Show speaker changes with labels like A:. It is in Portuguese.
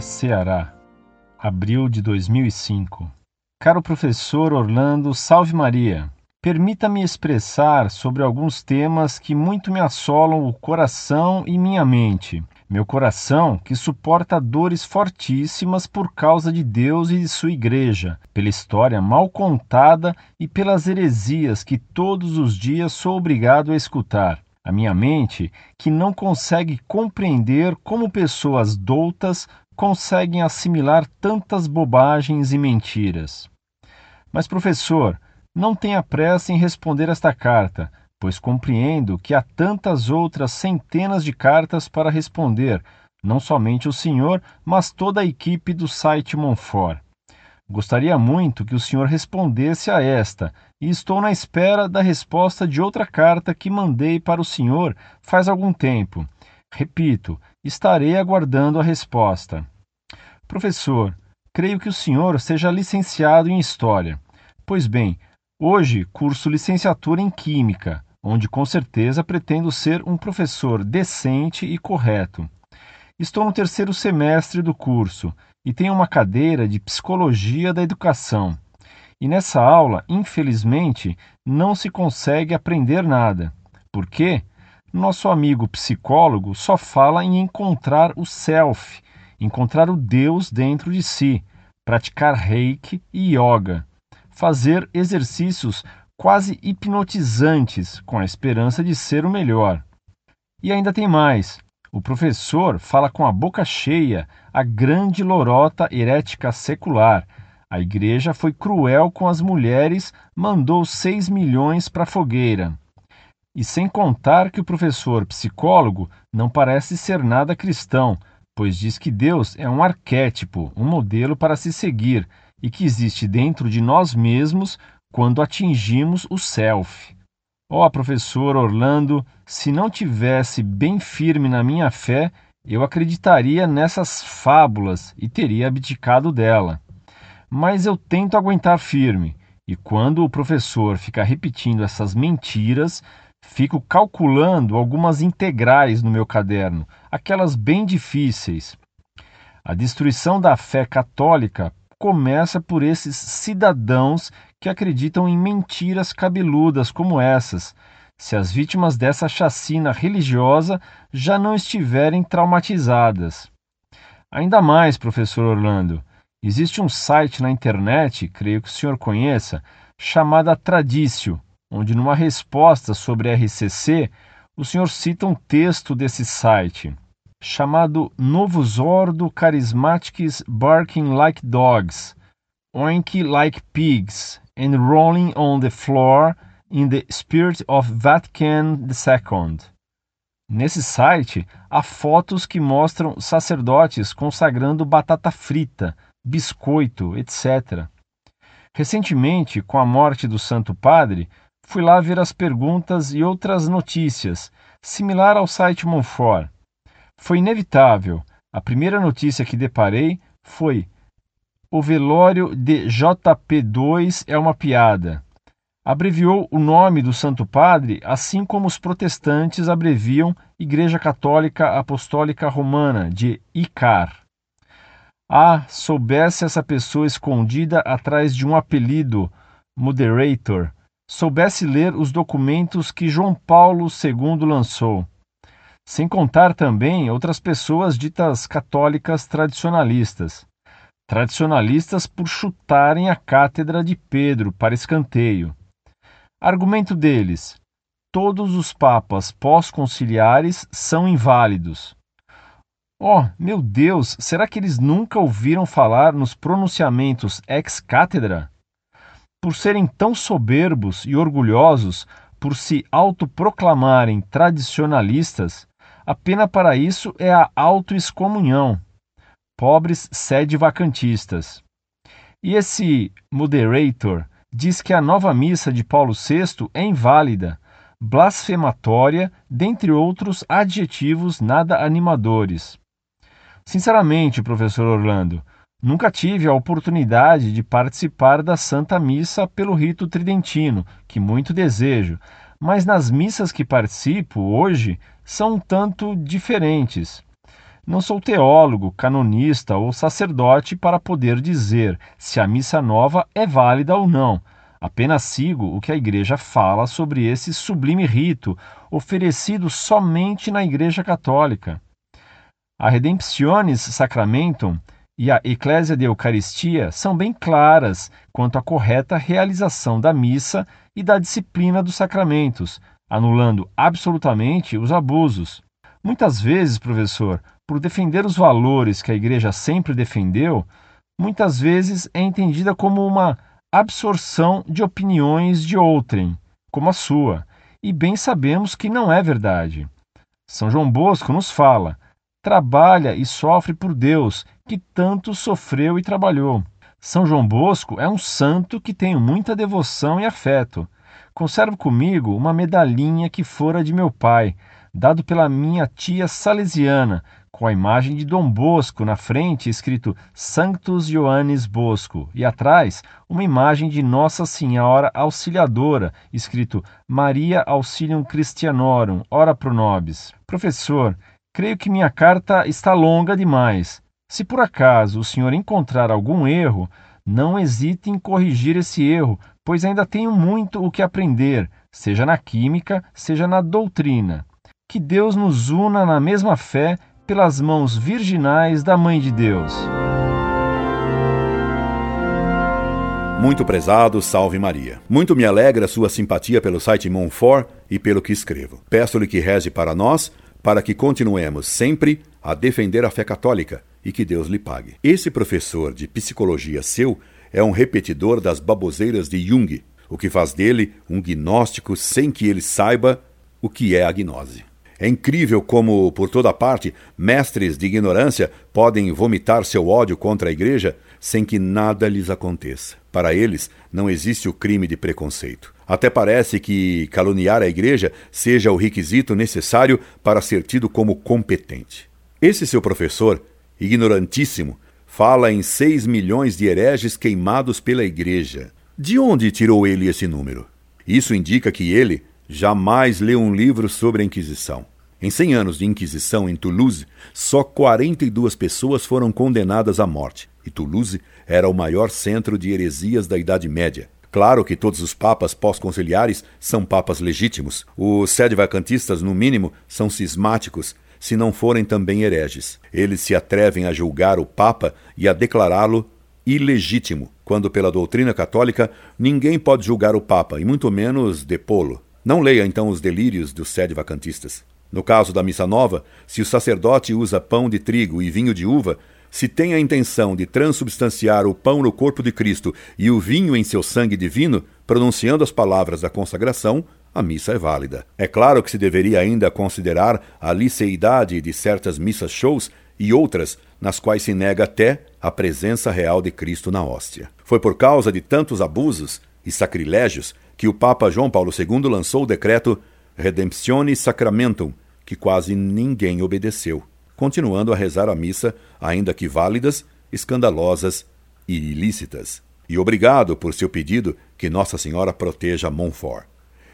A: Ceará, abril de 2005. Caro professor Orlando, salve Maria. Permita-me expressar sobre alguns temas que muito me assolam o coração e minha mente. Meu coração, que suporta dores fortíssimas por causa de Deus e de sua igreja, pela história mal contada e pelas heresias que todos os dias sou obrigado a escutar. A minha mente, que não consegue compreender como pessoas doutas conseguem assimilar tantas bobagens e mentiras. Mas, professor, não tenha pressa em responder esta carta, pois compreendo que há tantas outras centenas de cartas para responder, não somente o senhor, mas toda a equipe do site Monfort. Gostaria muito que o senhor respondesse a esta, e estou na espera da resposta de outra carta que mandei para o senhor faz algum tempo. Repito, estarei aguardando a resposta. Professor, creio que o senhor seja licenciado em História. Pois bem, Hoje curso licenciatura em Química, onde com certeza pretendo ser um professor decente e correto. Estou no terceiro semestre do curso e tenho uma cadeira de Psicologia da Educação. E nessa aula, infelizmente, não se consegue aprender nada. Por quê? Nosso amigo psicólogo só fala em encontrar o self, encontrar o Deus dentro de si, praticar reiki e yoga fazer exercícios quase hipnotizantes com a esperança de ser o melhor. E ainda tem mais. O professor fala com a boca cheia a grande lorota herética secular. A igreja foi cruel com as mulheres, mandou seis milhões para a fogueira. E sem contar que o professor psicólogo não parece ser nada cristão, pois diz que Deus é um arquétipo, um modelo para se seguir, e que existe dentro de nós mesmos quando atingimos o self. Ó oh, professor Orlando, se não tivesse bem firme na minha fé, eu acreditaria nessas fábulas e teria abdicado dela. Mas eu tento aguentar firme, e quando o professor fica repetindo essas mentiras, fico calculando algumas integrais no meu caderno, aquelas bem difíceis. A destruição da fé católica começa por esses cidadãos que acreditam em mentiras cabeludas como essas, se as vítimas dessa chacina religiosa já não estiverem traumatizadas. Ainda mais, professor Orlando, existe um site na internet, creio que o senhor conheça, chamada Tradicio, onde numa resposta sobre RCC, o senhor cita um texto desse site chamado Novus Ordo Charismatics Barking Like Dogs, Oink Like Pigs, and Rolling on the Floor in the Spirit of Vatican II. Nesse site há fotos que mostram sacerdotes consagrando batata frita, biscoito, etc. Recentemente, com a morte do Santo Padre, fui lá ver as perguntas e outras notícias, similar ao site Monfort. Foi inevitável. A primeira notícia que deparei foi: O velório de JP2 é uma piada. Abreviou o nome do Santo Padre, assim como os protestantes abreviam Igreja Católica Apostólica Romana, de ICAR. Ah, soubesse essa pessoa escondida atrás de um apelido, moderator, soubesse ler os documentos que João Paulo II lançou sem contar também outras pessoas ditas católicas tradicionalistas. Tradicionalistas por chutarem a cátedra de Pedro para escanteio. Argumento deles: todos os papas pós-conciliares são inválidos. Oh, meu Deus, será que eles nunca ouviram falar nos pronunciamentos ex-cátedra? Por serem tão soberbos e orgulhosos, por se autoproclamarem tradicionalistas, a pena para isso é a autoexcomunhão. Pobres sede vacantistas. E esse moderator diz que a nova missa de Paulo VI é inválida, blasfematória, dentre outros adjetivos nada animadores. Sinceramente, professor Orlando, nunca tive a oportunidade de participar da Santa Missa pelo rito tridentino, que muito desejo, mas nas missas que participo hoje são um tanto diferentes. Não sou teólogo, canonista ou sacerdote para poder dizer se a missa nova é válida ou não. Apenas sigo o que a Igreja fala sobre esse sublime rito, oferecido somente na Igreja Católica. A Redemptionis Sacramentum e a Eclésia de Eucaristia são bem claras quanto à correta realização da missa e da disciplina dos sacramentos, anulando absolutamente os abusos. Muitas vezes, professor, por defender os valores que a Igreja sempre defendeu, muitas vezes é entendida como uma absorção de opiniões de outrem, como a sua, e bem sabemos que não é verdade. São João Bosco nos fala: trabalha e sofre por Deus, que tanto sofreu e trabalhou. São João Bosco é um santo que tenho muita devoção e afeto. Conservo comigo uma medalhinha que fora de meu pai, dado pela minha tia salesiana, com a imagem de Dom Bosco na frente, escrito Sanctus Ioannis Bosco, e atrás uma imagem de Nossa Senhora Auxiliadora, escrito Maria Auxilium Christianorum, ora pro nobis. Professor, creio que minha carta está longa demais. Se por acaso o senhor encontrar algum erro, não hesite em corrigir esse erro, pois ainda tenho muito o que aprender, seja na química, seja na doutrina que Deus nos una na mesma fé pelas mãos virginais da Mãe de Deus.
B: Muito prezado, salve Maria. Muito me alegra sua simpatia pelo site Monfort e pelo que escrevo. Peço-lhe que reze para nós, para que continuemos sempre a defender a fé católica e que Deus lhe pague. Esse professor de psicologia seu é um repetidor das baboseiras de Jung, o que faz dele um gnóstico sem que ele saiba o que é a gnose. É incrível como, por toda parte, mestres de ignorância podem vomitar seu ódio contra a igreja sem que nada lhes aconteça. Para eles, não existe o crime de preconceito. Até parece que caluniar a igreja seja o requisito necessário para ser tido como competente. Esse seu professor, ignorantíssimo, fala em seis milhões de hereges queimados pela igreja. De onde tirou ele esse número? Isso indica que ele, jamais leu um livro sobre a Inquisição. Em 100 anos de Inquisição em Toulouse, só 42 pessoas foram condenadas à morte, e Toulouse era o maior centro de heresias da Idade Média. Claro que todos os papas pós-conciliares são papas legítimos. Os sede-vacantistas, no mínimo, são cismáticos, se não forem também hereges. Eles se atrevem a julgar o papa e a declará-lo ilegítimo, quando pela doutrina católica ninguém pode julgar o papa, e muito menos depô-lo. Não leia então os delírios dos sede vacantistas. No caso da missa nova, se o sacerdote usa pão de trigo e vinho de uva, se tem a intenção de transubstanciar o pão no corpo de Cristo e o vinho em seu sangue divino, pronunciando as palavras da consagração, a missa é válida. É claro que se deveria ainda considerar a liceidade de certas missas shows e outras nas quais se nega até a presença real de Cristo na hóstia. Foi por causa de tantos abusos e sacrilégios que o Papa João Paulo II lançou o decreto Redemptione Sacramentum, que quase ninguém obedeceu, continuando a rezar a missa, ainda que válidas, escandalosas e ilícitas. E obrigado por seu pedido que Nossa Senhora proteja Montfort.